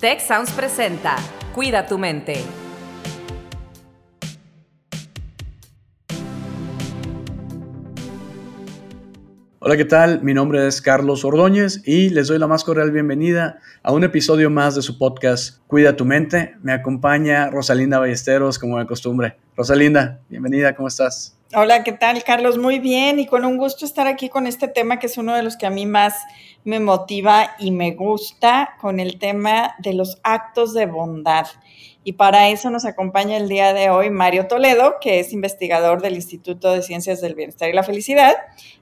Tech Sounds presenta Cuida tu mente. Hola, ¿qué tal? Mi nombre es Carlos Ordóñez y les doy la más cordial bienvenida a un episodio más de su podcast Cuida tu mente. Me acompaña Rosalinda Ballesteros, como de costumbre. Rosalinda, bienvenida, ¿cómo estás? Hola, ¿qué tal, Carlos? Muy bien y con un gusto estar aquí con este tema que es uno de los que a mí más me motiva y me gusta, con el tema de los actos de bondad. Y para eso nos acompaña el día de hoy Mario Toledo, que es investigador del Instituto de Ciencias del Bienestar y la Felicidad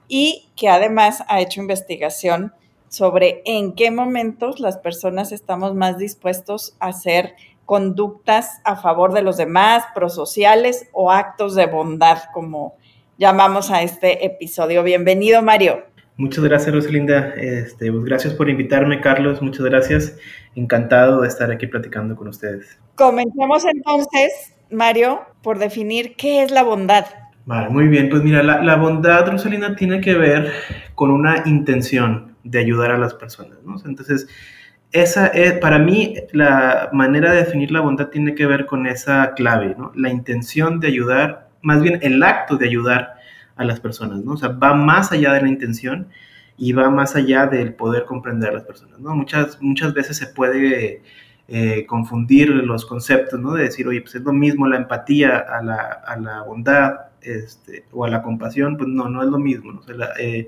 y que además ha hecho investigación sobre en qué momentos las personas estamos más dispuestos a hacer conductas a favor de los demás, prosociales o actos de bondad, como llamamos a este episodio. Bienvenido, Mario. Muchas gracias, Rosalinda. Este, pues gracias por invitarme, Carlos. Muchas gracias. Encantado de estar aquí platicando con ustedes. Comencemos entonces, Mario, por definir qué es la bondad. Vale, muy bien. Pues mira, la, bondad, Rosalinda, tiene que ver con una intención de ayudar a las personas. ¿no? Entonces, esa es, para mí, la manera de definir la bondad tiene que ver con esa clave, ¿no? La intención de ayudar, más bien el acto de ayudar a las personas, ¿no? O sea, va más allá de la intención y va más allá del poder comprender a las personas, ¿no? Muchas, muchas veces se puede eh, confundir los conceptos, ¿no? De decir, oye, pues es lo mismo la empatía a la, a la bondad este, o a la compasión, pues no, no es lo mismo, ¿no? O sea, la, eh,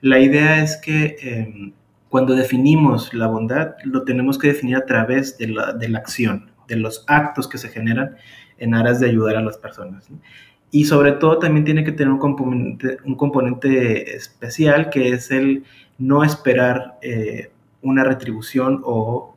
la, idea es que eh, cuando definimos la bondad, lo tenemos que definir a través de la, de la acción, de los actos que se generan en aras de ayudar a las personas. ¿no? Y sobre todo también tiene que tener un componente, un componente especial que es el no esperar eh, una retribución o,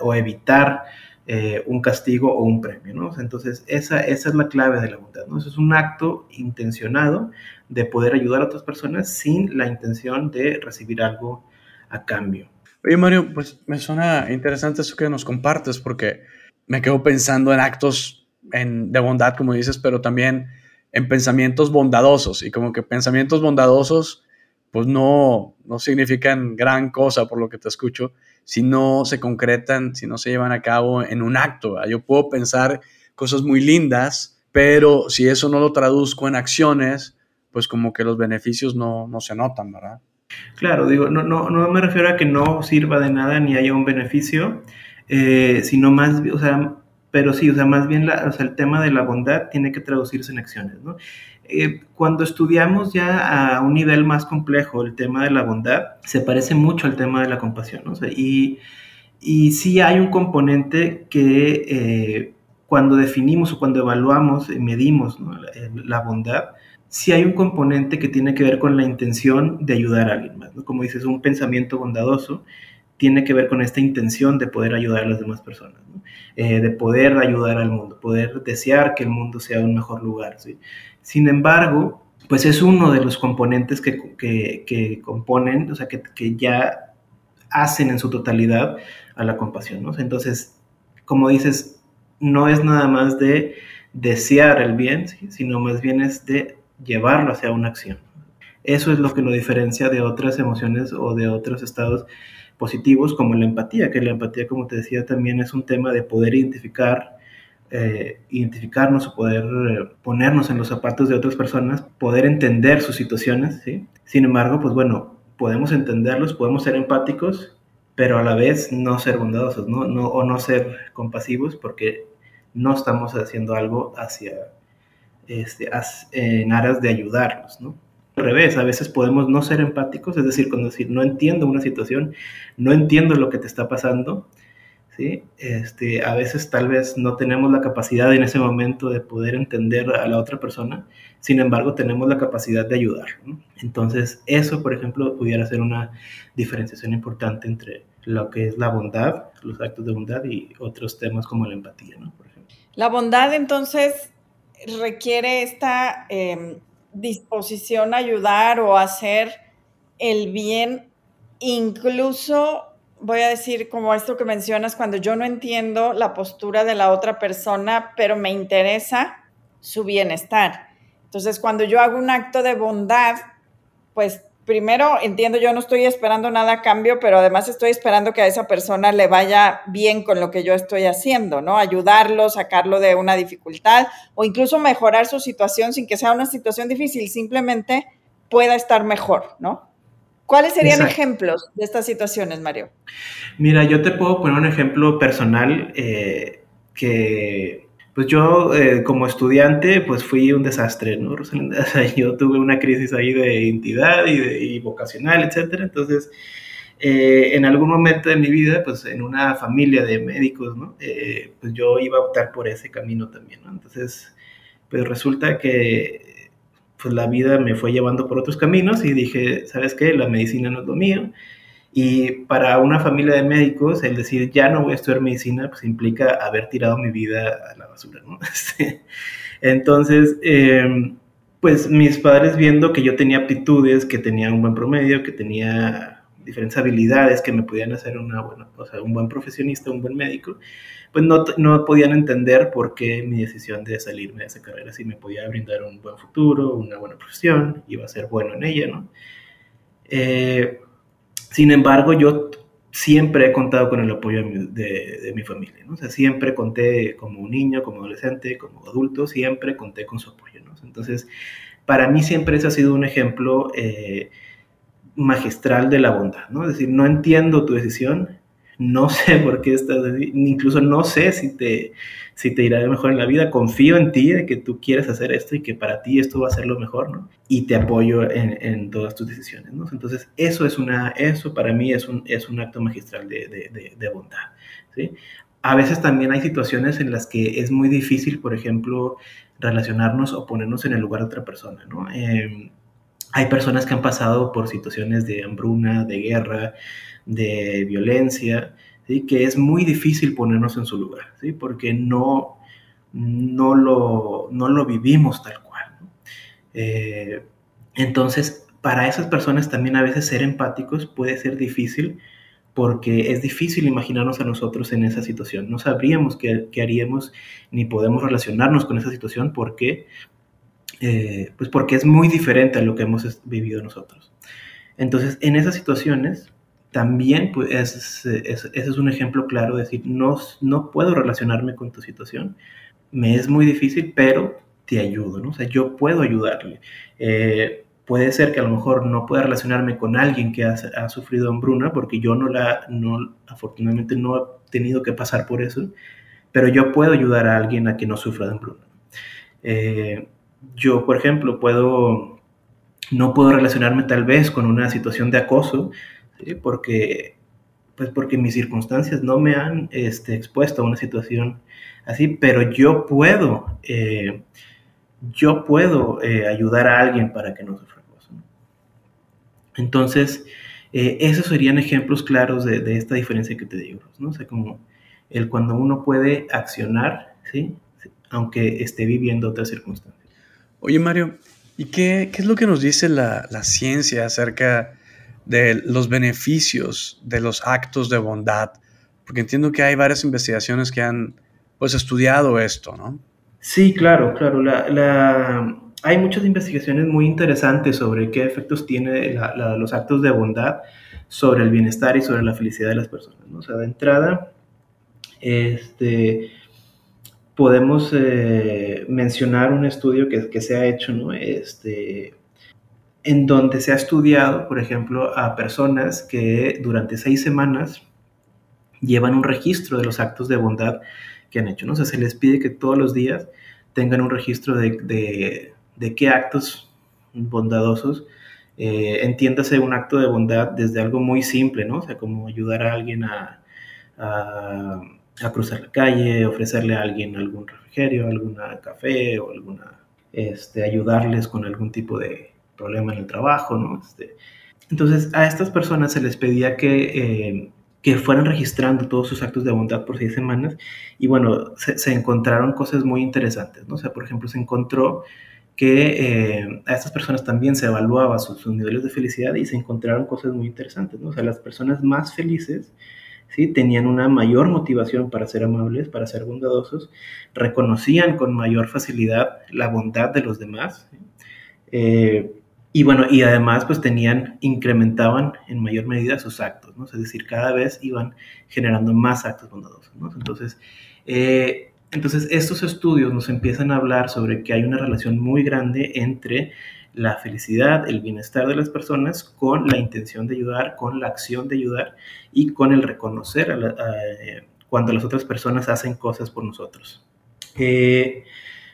o evitar eh, un castigo o un premio. ¿no? Entonces, esa, esa es la clave de la bondad. ¿no? Eso es un acto intencionado de poder ayudar a otras personas sin la intención de recibir algo a cambio. Oye, Mario, pues me suena interesante eso que nos compartes porque me quedo pensando en actos de bondad, como dices, pero también en pensamientos bondadosos y como que pensamientos bondadosos pues no, no significan gran cosa por lo que te escucho si no se concretan, si no se llevan a cabo en un acto. Yo puedo pensar cosas muy lindas, pero si eso no lo traduzco en acciones, pues como que los beneficios no, no se notan, ¿verdad? Claro, digo, no, no, no me refiero a que no sirva de nada ni haya un beneficio, eh, sino más, o sea, pero sí, o sea, más bien el tema de la bondad tiene que traducirse en acciones, ¿no? Eh, cuando estudiamos ya a un nivel más complejo el tema de la bondad, se parece mucho al tema de la compasión, ¿no? Y, y sí hay un componente que eh, cuando definimos o cuando evaluamos medimos la, bondad, sí hay un componente que tiene que ver con la intención de ayudar a alguien más. Como dices, un pensamiento bondadoso tiene que ver con esta intención de poder ayudar a las demás personas, eh, de poder ayudar al mundo, poder desear que el mundo sea un mejor lugar. Sin embargo, pues es uno de los componentes que, que, que componen, o sea, que, que, ya hacen en su totalidad a la compasión. ¿no? Entonces, como dices, no es nada más de desear el bien, sino más bien es de llevarlo hacia una acción. Eso es lo que lo diferencia de otras emociones o de otros estados positivos como la empatía, que la empatía, como te decía, también es un tema de poder identificar, eh, identificarnos o poder eh, ponernos en los zapatos de otras personas, poder entender sus situaciones, ¿sí? Sin embargo, pues bueno, podemos entenderlos, podemos ser empáticos, pero a la vez no ser bondadosos, ¿no? no o no ser compasivos porque no estamos haciendo algo hacia, este, en aras de ayudarlos, ¿no? al revés, a veces podemos no ser empáticos, es decir, cuando decir no entiendo una situación, no entiendo lo que te está pasando, ¿sí? Este, a veces tal vez no tenemos la capacidad en ese momento de poder entender a la otra persona, sin embargo tenemos la capacidad de ayudar. Entonces eso, por ejemplo, pudiera ser una diferenciación importante entre lo que es la bondad, los actos de bondad y otros temas como la empatía, ¿no? Por ejemplo. La bondad entonces requiere esta... Eh disposición a ayudar o hacer el bien, incluso voy a decir como esto que mencionas, cuando yo no entiendo la postura de la otra persona, pero me interesa su bienestar. Entonces, cuando yo hago un acto de bondad, pues primero entiendo, yo no estoy esperando nada a cambio, pero además estoy esperando que a esa persona le vaya bien con lo que yo estoy haciendo, ¿no? Ayudarlo, sacarlo de una dificultad o incluso mejorar su situación sin que sea una situación difícil, simplemente pueda estar mejor, ¿no? ¿Cuáles serían ejemplos de estas situaciones, Mario? Mira, yo te puedo poner un ejemplo personal eh, que pues yo eh, como estudiante pues fui un desastre, ¿no? O sea, yo tuve una crisis ahí de identidad y, de, vocacional, etcétera. Entonces, eh, en algún momento de mi vida, pues en una familia de médicos, ¿no? Eh, pues yo iba a optar por ese camino también, ¿no? Entonces, pues resulta que pues la vida me fue llevando por otros caminos y dije, ¿sabes qué? La medicina no es lo mío. Y para una familia de médicos, el decir ya no voy a estudiar medicina, pues implica haber tirado mi vida a la basura, ¿no? Entonces, em, pues mis padres viendo que yo tenía aptitudes, que tenía un buen promedio, que tenía diferentes habilidades que me podían hacer una buena, o sea, un buen profesionista, un buen médico, pues no, no, podían entender por qué mi decisión de salirme de esa carrera, si me podía brindar un buen futuro, una buena profesión, iba a ser bueno en ella, ¿no? Eh, sin embargo, yo siempre he contado con el apoyo de mi, familia, ¿no? O sea, siempre conté como niño, como adolescente, como adulto, siempre conté con su apoyo, ¿no? Entonces, para mí siempre ese ha sido un ejemplo eh, magistral de la bondad, ¿no? Es decir, no entiendo tu decisión, no sé por qué estás, incluso no sé si te, si te irá mejor en la vida, confío en ti de que tú quieres hacer esto y que para ti esto va a ser lo mejor, ¿no? Y te apoyo en, en todas tus decisiones, ¿no? Entonces, eso es una, eso para mí es un, es un acto magistral de, de, de, bondad, ¿sí? A veces también hay situaciones en las que es muy difícil, por ejemplo, relacionarnos o ponernos en el lugar de otra persona, ¿no? Eh, hay personas que han pasado por situaciones de hambruna, de guerra, de violencia, ¿sí? que es muy difícil ponernos en su lugar, ¿sí? porque no, no, lo, no lo vivimos tal cual. Eh, entonces, para esas personas también a veces ser empáticos puede ser difícil porque es difícil imaginarnos a nosotros en esa situación. No sabríamos qué, qué haríamos ni podemos relacionarnos con esa situación porque, eh, pues porque es muy diferente a lo que hemos vivido nosotros. Entonces, en esas situaciones, también pues, ese es un ejemplo claro de decir, no, no puedo relacionarme con tu situación, me es muy difícil, pero te ayudo, ¿no? O sea, yo puedo ayudarle. Eh, puede ser que a lo mejor no pueda relacionarme con alguien que ha, ha, sufrido hambruna, porque yo no la, no, afortunadamente no he tenido que pasar por eso, pero yo puedo ayudar a alguien a que no sufra de hambruna. Eh, yo, por ejemplo, puedo, no puedo relacionarme tal vez con una situación de acoso, porque, pues porque mis circunstancias no me han este, expuesto a una situación así, pero yo puedo, eh, yo puedo eh, ayudar a alguien para que no sufra cosas. Entonces, eh, esos serían ejemplos claros de, esta diferencia que te digo, ¿no? O sea, como el cuando uno puede accionar, ¿sí? Aunque esté viviendo otras circunstancias. Oye, Mario, ¿y qué, qué es lo que nos dice la, la ciencia acerca de los beneficios de los actos de bondad, porque entiendo que hay varias investigaciones que han pues estudiado esto, ¿no? Sí, claro, claro. La, hay muchas investigaciones muy interesantes sobre qué efectos tiene los actos de bondad sobre el bienestar y sobre la felicidad de las personas. ¿no? O sea, de entrada, este, podemos eh, mencionar un estudio que, que, se ha hecho, ¿no? Este, en donde se ha estudiado, por ejemplo, a personas que durante seis semanas llevan un registro de los actos de bondad que han hecho. ¿no? O sea, se les pide que todos los días tengan un registro de, de, qué actos bondadosos. Eh, entiéndase un acto de bondad desde algo muy simple, ¿no? O sea, como ayudar a alguien a, a, a cruzar la calle, ofrecerle a alguien algún refrigerio, algún café o alguna, este, ayudarles con algún tipo de, problema en el trabajo, ¿no? Este, entonces, a estas personas se les pedía que, eh, que fueran registrando todos sus actos de bondad por seis semanas y bueno, se, encontraron cosas muy interesantes, ¿no? O sea, por ejemplo, se encontró que eh, a estas personas también se evaluaba sus, niveles de felicidad y se encontraron cosas muy interesantes, ¿no? O sea, las personas más felices, ¿sí? Tenían una mayor motivación para ser amables, para ser bondadosos, reconocían con mayor facilidad la bondad de los demás. Eh, y bueno, y además pues tenían, incrementaban en mayor medida sus actos, ¿no? Es decir, cada vez iban generando más actos bondadosos. Entonces, eh, entonces estos estudios nos empiezan a hablar sobre que hay una relación muy grande entre la felicidad, el bienestar de las personas con la intención de ayudar, con la acción de ayudar y con el reconocer eh, cuando las otras personas hacen cosas por nosotros. Eh,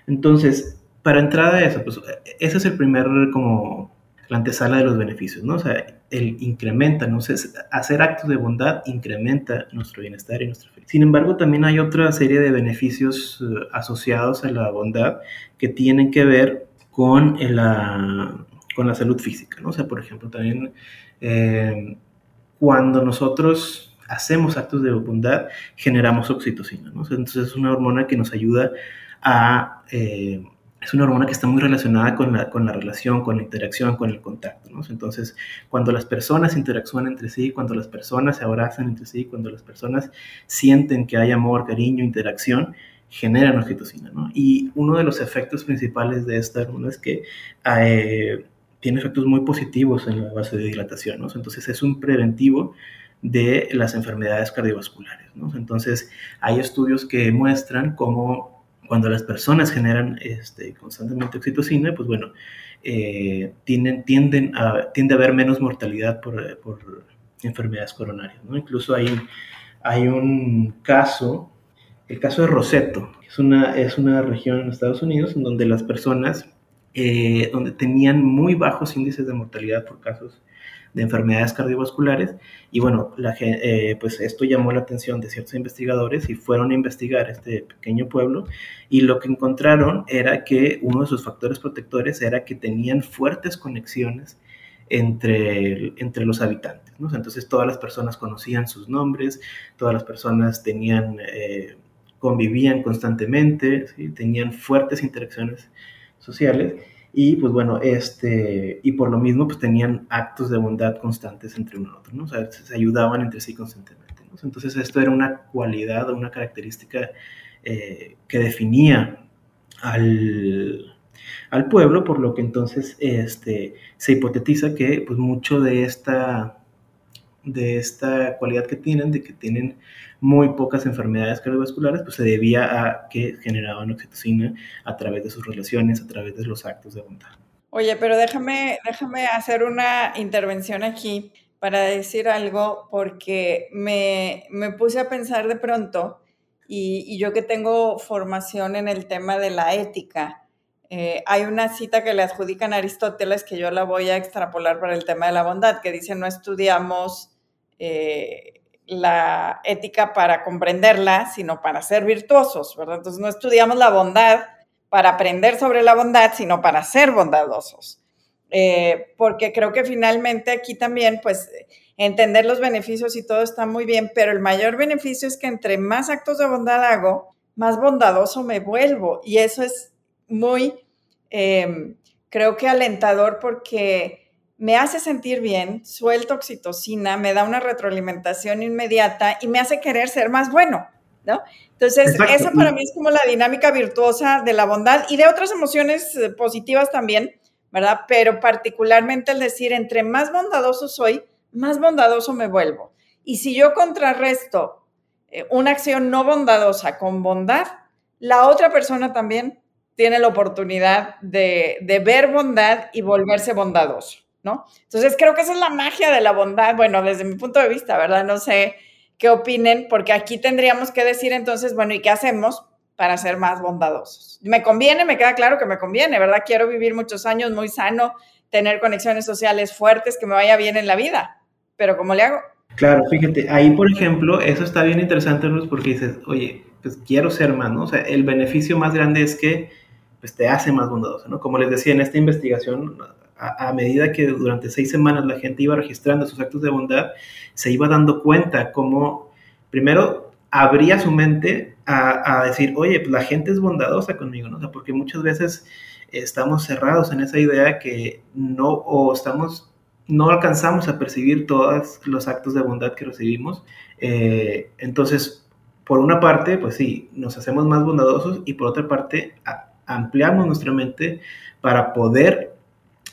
entonces, para entrar a eso, pues ese es el primer como la antesala de los beneficios, ¿no? O sea, el incrementa, ¿no? sé, hacer actos de bondad incrementa nuestro bienestar y nuestra felicidad. Sin embargo, también hay otra serie de beneficios eh, asociados a la bondad que tienen que ver con la, con la salud física, ¿no? O sea, por ejemplo, también eh, cuando nosotros hacemos actos de bondad, generamos oxitocina, ¿no? entonces es una hormona que nos ayuda a... Eh, es una hormona que está muy relacionada con la, con la relación, con la interacción, con el contacto. ¿no? Entonces, cuando las personas interactúan entre sí, cuando las personas se abrazan entre sí, cuando las personas sienten que hay amor, cariño, interacción, generan oxitocina. ¿no? Y uno de los efectos principales de esta hormona es que eh, tiene efectos muy positivos en la base de dilatación. ¿no? Entonces, es un preventivo de las enfermedades cardiovasculares. ¿no? Entonces, hay estudios que muestran cómo cuando las personas generan este, constantemente oxitocina, pues bueno, eh, tienden, tiende a haber menos mortalidad por, por enfermedades coronarias. ¿no? Incluso hay, hay un caso, el caso de Roseto, es una, es una región en Estados Unidos en donde las personas eh, donde tenían muy bajos índices de mortalidad por casos de enfermedades cardiovasculares. Y bueno, eh, pues esto llamó la atención de ciertos investigadores y fueron a investigar este pequeño pueblo y lo que encontraron era que uno de sus factores protectores era que tenían fuertes conexiones entre, entre los habitantes. Entonces todas las personas conocían sus nombres, todas las personas tenían, eh, convivían constantemente, tenían fuertes interacciones sociales y pues bueno, este, y por lo mismo pues tenían actos de bondad constantes entre uno y otro. O sea, se ayudaban entre sí constantemente. Entonces esto era una cualidad una característica eh, que definía al, al, pueblo, por lo que entonces este, se hipotetiza que pues mucho de esta, de esta cualidad que tienen, de que tienen muy pocas enfermedades cardiovasculares, pues se debía a que generaban oxitocina a través de sus relaciones, a través de los actos de bondad. Oye, pero déjame, déjame hacer una intervención aquí para decir algo, porque me, me puse a pensar de pronto, y, yo que tengo formación en el tema de la ética, eh, hay una cita que le adjudican a Aristóteles que yo la voy a extrapolar para el tema de la bondad, que dice, no estudiamos... Eh, la ética para comprenderla, sino para ser virtuosos, ¿verdad? Entonces no estudiamos la bondad para aprender sobre la bondad, sino para ser bondadosos. Eh, porque creo que finalmente aquí también, pues, entender los beneficios y todo está muy bien, pero el mayor beneficio es que entre más actos de bondad hago, más bondadoso me vuelvo. Y eso es muy, eh, creo que alentador porque me hace sentir bien, suelto oxitocina, me da una retroalimentación inmediata y me hace querer ser más bueno, ¿no? Entonces, esa para mí es como la dinámica virtuosa de la bondad y de otras emociones eh, positivas también, ¿verdad? Pero particularmente el decir, entre más bondadoso soy, más bondadoso me vuelvo. Y si yo contrarresto eh, una acción no bondadosa con bondad, la otra persona también tiene la oportunidad de, de ver bondad y volverse bondadoso. ¿No? Entonces creo que esa es la magia de la bondad, bueno, desde mi punto de vista, ¿verdad? No sé qué opinen, porque aquí tendríamos que decir entonces, bueno, ¿y qué hacemos para ser más bondadosos? Me conviene, me queda claro que me conviene, ¿verdad? Quiero vivir muchos años muy sano, tener conexiones sociales fuertes, que me vaya bien en la vida, pero ¿cómo le hago? Claro, fíjate, ahí por ejemplo, eso está bien interesante, Luz, porque dices, oye, pues quiero ser más, ¿no? O sea, el beneficio más grande es que pues te hace más bondadoso, ¿no? Como les decía en esta investigación, a, medida que durante seis semanas la gente iba registrando sus actos de bondad, se iba dando cuenta cómo, primero, abría su mente a, decir, oye, pues la gente es bondadosa conmigo, ¿no? porque muchas veces estamos cerrados en esa idea que no, o estamos, no alcanzamos a percibir todos los actos de bondad que recibimos. Eh, entonces, por una parte, pues sí, nos hacemos más bondadosos y por otra parte, ampliamos nuestra mente para poder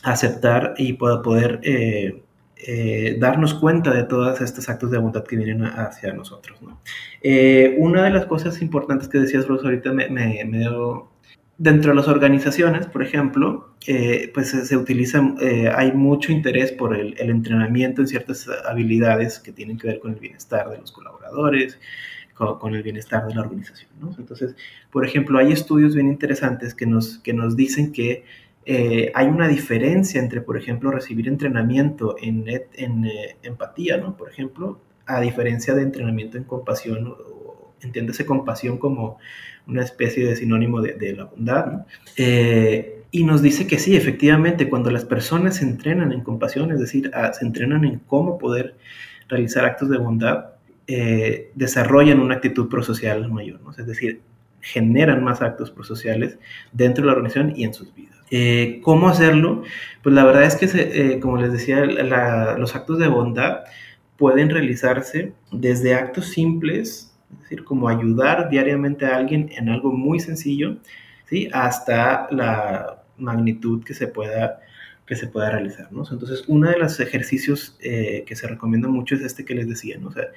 aceptar y poder eh, eh, darnos cuenta de todos estos actos de bondad que vienen hacia nosotros. ¿no? Eh, una de las cosas importantes que decías, Rosa, ahorita me, dio... Dentro de las organizaciones, por ejemplo, pues se utiliza, hay mucho interés por el, entrenamiento en ciertas habilidades que tienen que ver con el bienestar de los colaboradores, con, el bienestar de la organización. Entonces, por ejemplo, hay estudios bien interesantes que nos, que nos dicen que eh, hay una diferencia entre, por ejemplo, recibir entrenamiento en, eh, empatía, ¿no? Por ejemplo, a diferencia de entrenamiento en compasión, o, entiéndase compasión como una especie de sinónimo de, la bondad, ¿no? Eh, y nos dice que sí, efectivamente, cuando las personas se entrenan en compasión, es decir, se entrenan en cómo poder realizar actos de bondad, desarrollan una actitud prosocial mayor, ¿no? Es decir, generan más actos prosociales dentro de la organización y en sus vidas. Eh, ¿Cómo hacerlo? Pues la verdad es que, eh, como les decía, los actos de bondad pueden realizarse desde actos simples, es decir, como ayudar diariamente a alguien en algo muy sencillo, ¿sí? hasta la magnitud que se pueda, que se pueda realizar. ¿no? Entonces, uno de los ejercicios eh, que se recomienda mucho es este que les decía. ¿no? O sea,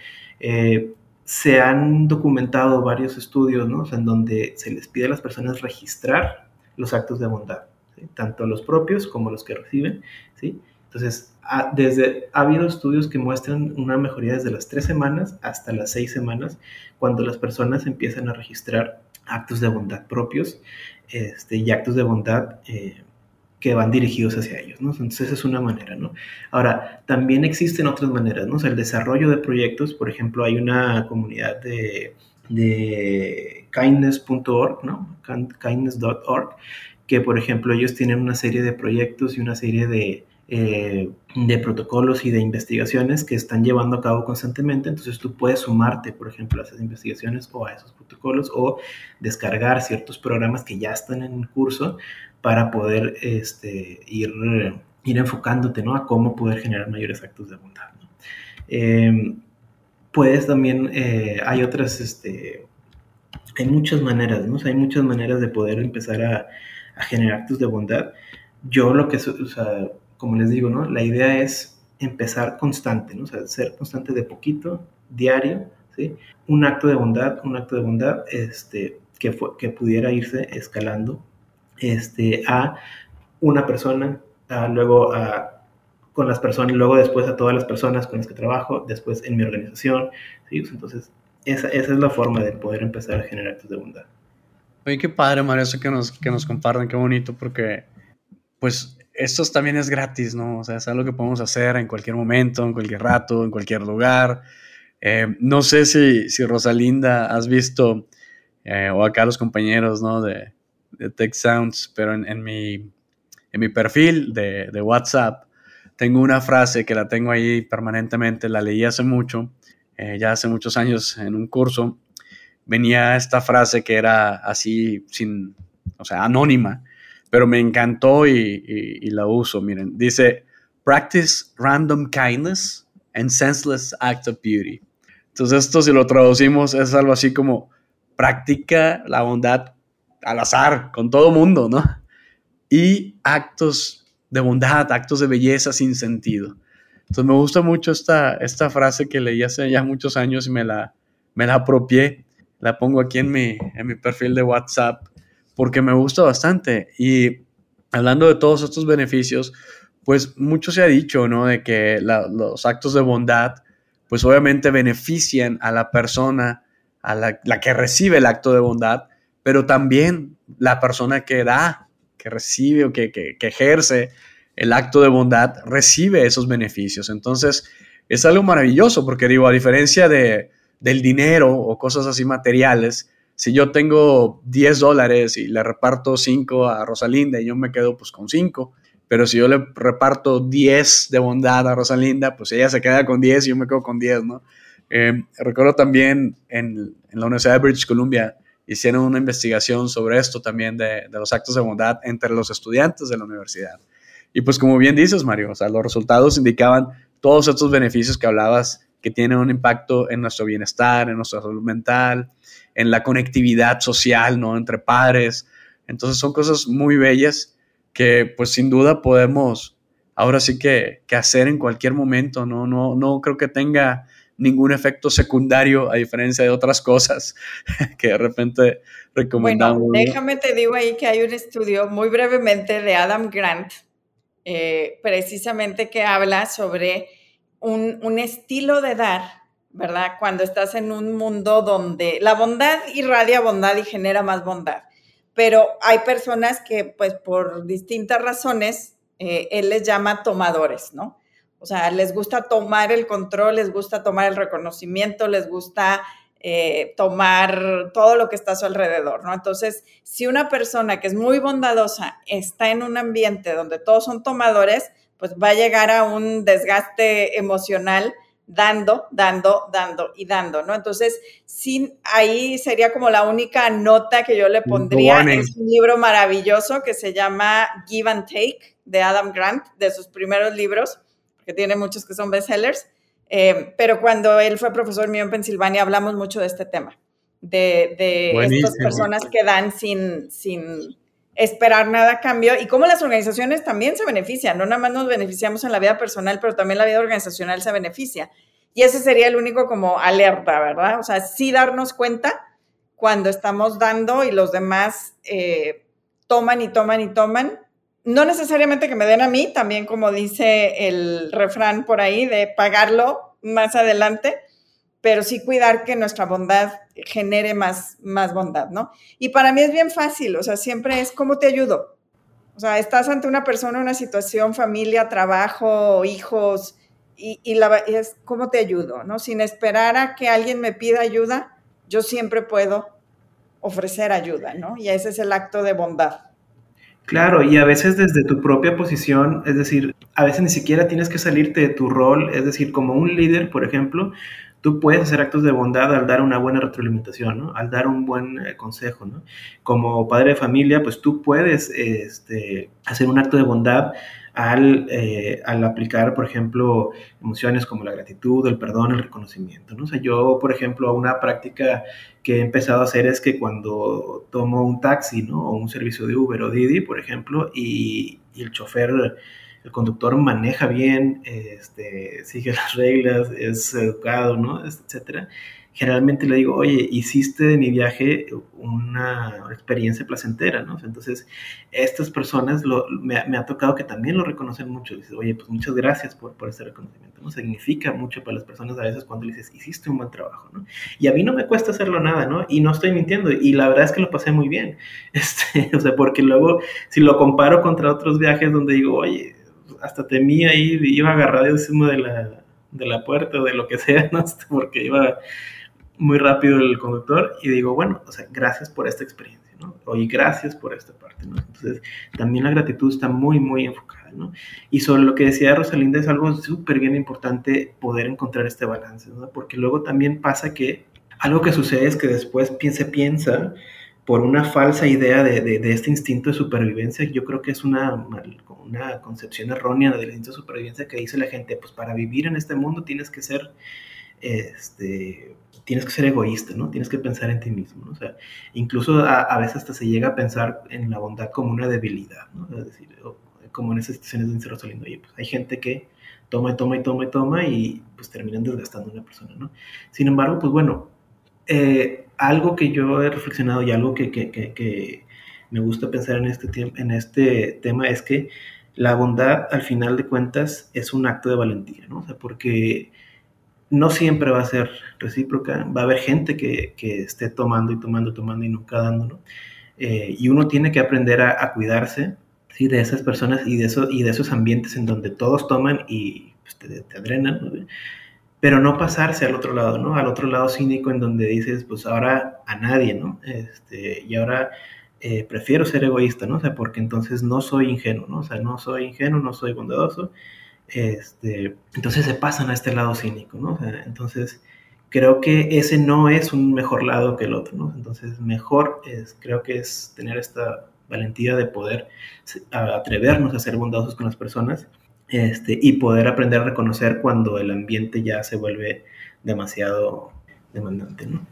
se han documentado varios estudios ¿no? en donde se les pide a las personas registrar los actos de bondad tanto los propios como los que reciben. ¿sí? Entonces, ha, desde, ha habido estudios que muestran una mejoría desde las tres semanas hasta las seis semanas, cuando las personas empiezan a registrar actos de bondad propios este, y actos de bondad eh, que van dirigidos hacia ellos, ¿no? Entonces esa es una manera, ¿no? Ahora, también existen otras maneras, ¿no? el desarrollo de proyectos, por ejemplo, hay una comunidad de, de kindness.org, ¿no? kindness.org, que por ejemplo ellos tienen una serie de proyectos y una serie de, eh, de protocolos y de investigaciones que están llevando a cabo constantemente, entonces tú puedes sumarte, por ejemplo, a esas investigaciones o a esos protocolos o descargar ciertos programas que ya están en curso para poder este, ir, ir enfocándote ¿no? a cómo poder generar mayores actos de bondad. Em, puedes también, eh, hay otras, este, hay muchas maneras, ¿no? hay muchas maneras de poder empezar a, a generar actos de bondad. Yo lo que, o sea, como les digo, ¿no? La idea es empezar constante, ¿no? O sea, ser constante de poquito, diario, ¿sí? Un acto de bondad, un acto de bondad, este, que, fue, que pudiera irse escalando, este, a una persona, luego a, con las personas, luego después a todas las personas con las que trabajo, después en mi organización, ¿sí? Entonces, esa, esa es la forma de poder empezar a generar actos de bondad. Oye, qué padre, Mario, eso que nos, que nos comparten, qué bonito, porque pues esto también es gratis, ¿no? O sea, es algo que podemos hacer en cualquier momento, en cualquier rato, en cualquier lugar. Eh, no sé si, si, Rosalinda has visto, eh, o acá los compañeros, ¿no? De, de Tech Sounds, pero en, en, mi, en mi perfil de, de, WhatsApp tengo una frase que la tengo ahí permanentemente, la leí hace mucho, eh, ya hace muchos años en un curso, venía esta frase que era así, sin, o sea, anónima, pero me encantó y, la uso. Miren, dice, practice random kindness and senseless acts of beauty. Entonces esto si lo traducimos es algo así como practica la bondad al azar con todo mundo, ¿no? Y actos de bondad, actos de belleza sin sentido. Entonces me gusta mucho esta, esta frase que leí hace ya muchos años y me la, me la apropié la pongo aquí en mi, en mi perfil de WhatsApp porque me gusta bastante. Y hablando de todos estos beneficios, pues mucho se ha dicho, ¿no? De que los actos de bondad, pues obviamente benefician a la persona, a la, que recibe el acto de bondad, pero también la persona que da, que recibe o que, que, que ejerce el acto de bondad, recibe esos beneficios. Entonces, es algo maravilloso porque digo, a diferencia de, del dinero o cosas así materiales, si yo tengo 10 dólares y le reparto 5 a Rosalinda y yo me quedo pues con 5, pero si yo le reparto 10 de bondad a Rosalinda, pues ella se queda con 10 y yo me quedo con 10, ¿no? Eh, recuerdo también en, la Universidad de British Columbia hicieron una investigación sobre esto también de, de, los actos de bondad entre los estudiantes de la universidad. Y pues como bien dices, Mario, o sea, los resultados indicaban todos estos beneficios que hablabas que tienen un impacto en nuestro bienestar, en nuestra salud mental, en la conectividad social, ¿no? Entre padres. Entonces son cosas muy bellas, que pues sin duda podemos ahora sí que, que hacer en cualquier momento, ¿no? No, no creo que tenga ningún efecto secundario a diferencia de otras cosas que de repente recomendamos. Bueno, déjame te digo ahí que hay un estudio muy brevemente de Adam Grant, eh, precisamente que habla sobre un, estilo de dar, ¿verdad? Cuando estás en un mundo donde la bondad irradia bondad y genera más bondad, pero hay personas que pues por distintas razones eh, él les llama tomadores, ¿no? O sea, les gusta tomar el control, les gusta tomar el reconocimiento, les gusta eh, tomar todo lo que está a su alrededor, ¿no? Entonces, si una persona que es muy bondadosa está en un ambiente donde todos son tomadores, pues va a llegar a un desgaste emocional dando, dando, dando y dando, ¿no? Entonces, sí, ahí sería como la única nota que yo le pondría. Es un libro maravilloso que se llama Give and Take de Adam Grant, de sus primeros libros que tiene muchos que son bestsellers, eh, pero cuando él fue profesor mío en Pensilvania hablamos mucho de este tema, de, de estas personas que dan sin, sin esperar nada a cambio y cómo las organizaciones también se benefician, no nada más nos beneficiamos en la vida personal, pero también la vida organizacional se beneficia. Y ese sería el único como alerta, ¿verdad? O sea, sí darnos cuenta cuando estamos dando y los demás eh, toman y toman y toman no necesariamente que me den a mí, también como dice el refrán por ahí, de pagarlo más adelante, pero sí cuidar que nuestra bondad genere más, más bondad, ¿no? Y para mí es bien fácil, o sea, siempre es cómo te ayudo. O sea, estás ante una persona, una situación, familia, trabajo, hijos, y, y la, es cómo te ayudo, ¿no? Sin esperar a que alguien me pida ayuda, yo siempre puedo ofrecer ayuda, ¿no? Y ese es el acto de bondad. Claro, y a veces desde tu propia posición, es decir, a veces ni siquiera tienes que salirte de tu rol, es decir, como un líder, por ejemplo, tú puedes hacer actos de bondad al dar una buena retroalimentación, ¿no? al dar un buen eh, consejo. ¿no? Como padre de familia, pues tú puedes este, hacer un acto de bondad al, eh, al, aplicar, por ejemplo, emociones como la gratitud, el perdón, el reconocimiento. ¿no? O sea, yo, por ejemplo, una práctica que he empezado a hacer es que cuando tomo un taxi ¿no? o un servicio de Uber o Didi, por ejemplo, y, y el chofer el conductor maneja bien, este, sigue las reglas, es educado, ¿no? Etcétera generalmente le digo, oye, hiciste de mi viaje una experiencia placentera, ¿no? Entonces, estas personas me, ha tocado que también lo reconocen mucho. Dices, oye, pues muchas gracias por, por ese reconocimiento, ¿no? Significa mucho para las personas a veces cuando le dices, hiciste un buen trabajo, ¿no? Y a mí no me cuesta hacerlo nada, ¿no? Y no estoy mintiendo. Y la verdad es que lo pasé muy bien. Este, o sea, porque luego, si lo comparo contra otros viajes donde digo, oye, hasta temía ahí, iba agarrado encima de la, de la puerta o de lo que sea, ¿no? Porque iba muy rápido el conductor y digo, bueno, o sea, gracias por esta experiencia, ¿no? Oye, gracias por esta parte, ¿no? Entonces, también la gratitud está muy, muy enfocada, ¿no? Y sobre lo que decía Rosalinda, es algo súper bien importante poder encontrar este balance, ¿no? Porque luego también pasa que algo que sucede es que después piensa, piensa por una falsa idea de, de, este instinto de supervivencia, yo creo que es una, una concepción errónea del instinto de supervivencia que dice la gente, pues para vivir en este mundo tienes que ser, este, tienes que ser egoísta, ¿no? Tienes que pensar en ti mismo, ¿no? O sea, incluso a, veces hasta se llega a pensar en la bondad como una debilidad, ¿no? Es decir, como en esas situaciones de Cerro Saliendo, oye, pues hay gente que toma y toma y toma y toma y pues terminan desgastando a una persona, ¿no? Sin embargo, pues bueno, eh, algo que yo he reflexionado y algo que, que, que, me gusta pensar en este, en este tema es que la bondad, al final de cuentas, es un acto de valentía, ¿no? Porque no siempre va a ser recíproca, va a haber gente que, esté tomando y tomando, tomando y nunca dando, ¿no? Eh, y uno tiene que aprender a, cuidarse ¿sí? de esas personas y de, eso, y de esos ambientes en donde todos toman y pues, te, te. Pero no pasarse al otro lado, ¿no? Al otro lado cínico en donde dices, pues ahora a nadie, ¿no? Este, y ahora eh, prefiero ser egoísta, ¿no? O sea, porque entonces no soy ingenuo, ¿no? O sea, no soy ingenuo, no soy bondadoso, este, entonces se pasan a este lado cínico, ¿no? entonces creo que ese no es un mejor lado que el otro, ¿no? Entonces mejor es, creo que es tener esta valentía de poder atrevernos a ser bondadosos con las personas este, y poder aprender a reconocer cuando el ambiente ya se vuelve demasiado demandante, ¿no?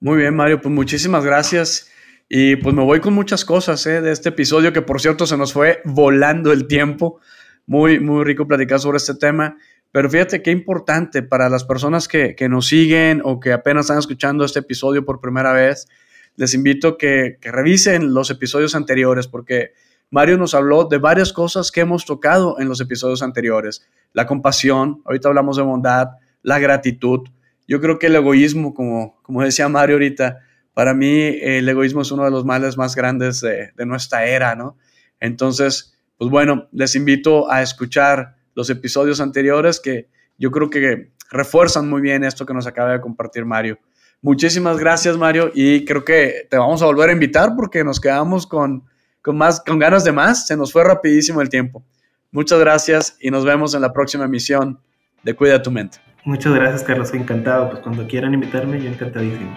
Muy bien, Mario, pues muchísimas gracias. Y pues me voy con muchas cosas ¿eh? de este episodio, que por cierto se nos fue volando el tiempo. Muy, muy rico platicar sobre este tema. Pero fíjate qué importante para las personas que, que nos siguen o que apenas están escuchando este episodio por primera vez. Les invito que, que revisen los episodios anteriores porque Mario nos habló de varias cosas que hemos tocado en los episodios anteriores. La compasión, ahorita hablamos de bondad, la gratitud. Yo creo que el egoísmo, como, como decía Mario ahorita, para mí el egoísmo es uno de los males más grandes de, de nuestra era, ¿no? Entonces, pues bueno, les invito a escuchar los episodios anteriores que yo creo que refuerzan muy bien esto que nos acaba de compartir Mario. Muchísimas gracias, Mario, y creo que te vamos a volver a invitar porque nos quedamos con, con, más, con ganas de más. Se nos fue rapidísimo el tiempo. Muchas gracias y nos vemos en la próxima emisión de Cuida tu mente. Muchas gracias, Carlos. Encantado. Pues cuando quieran invitarme, yo encantadísimo.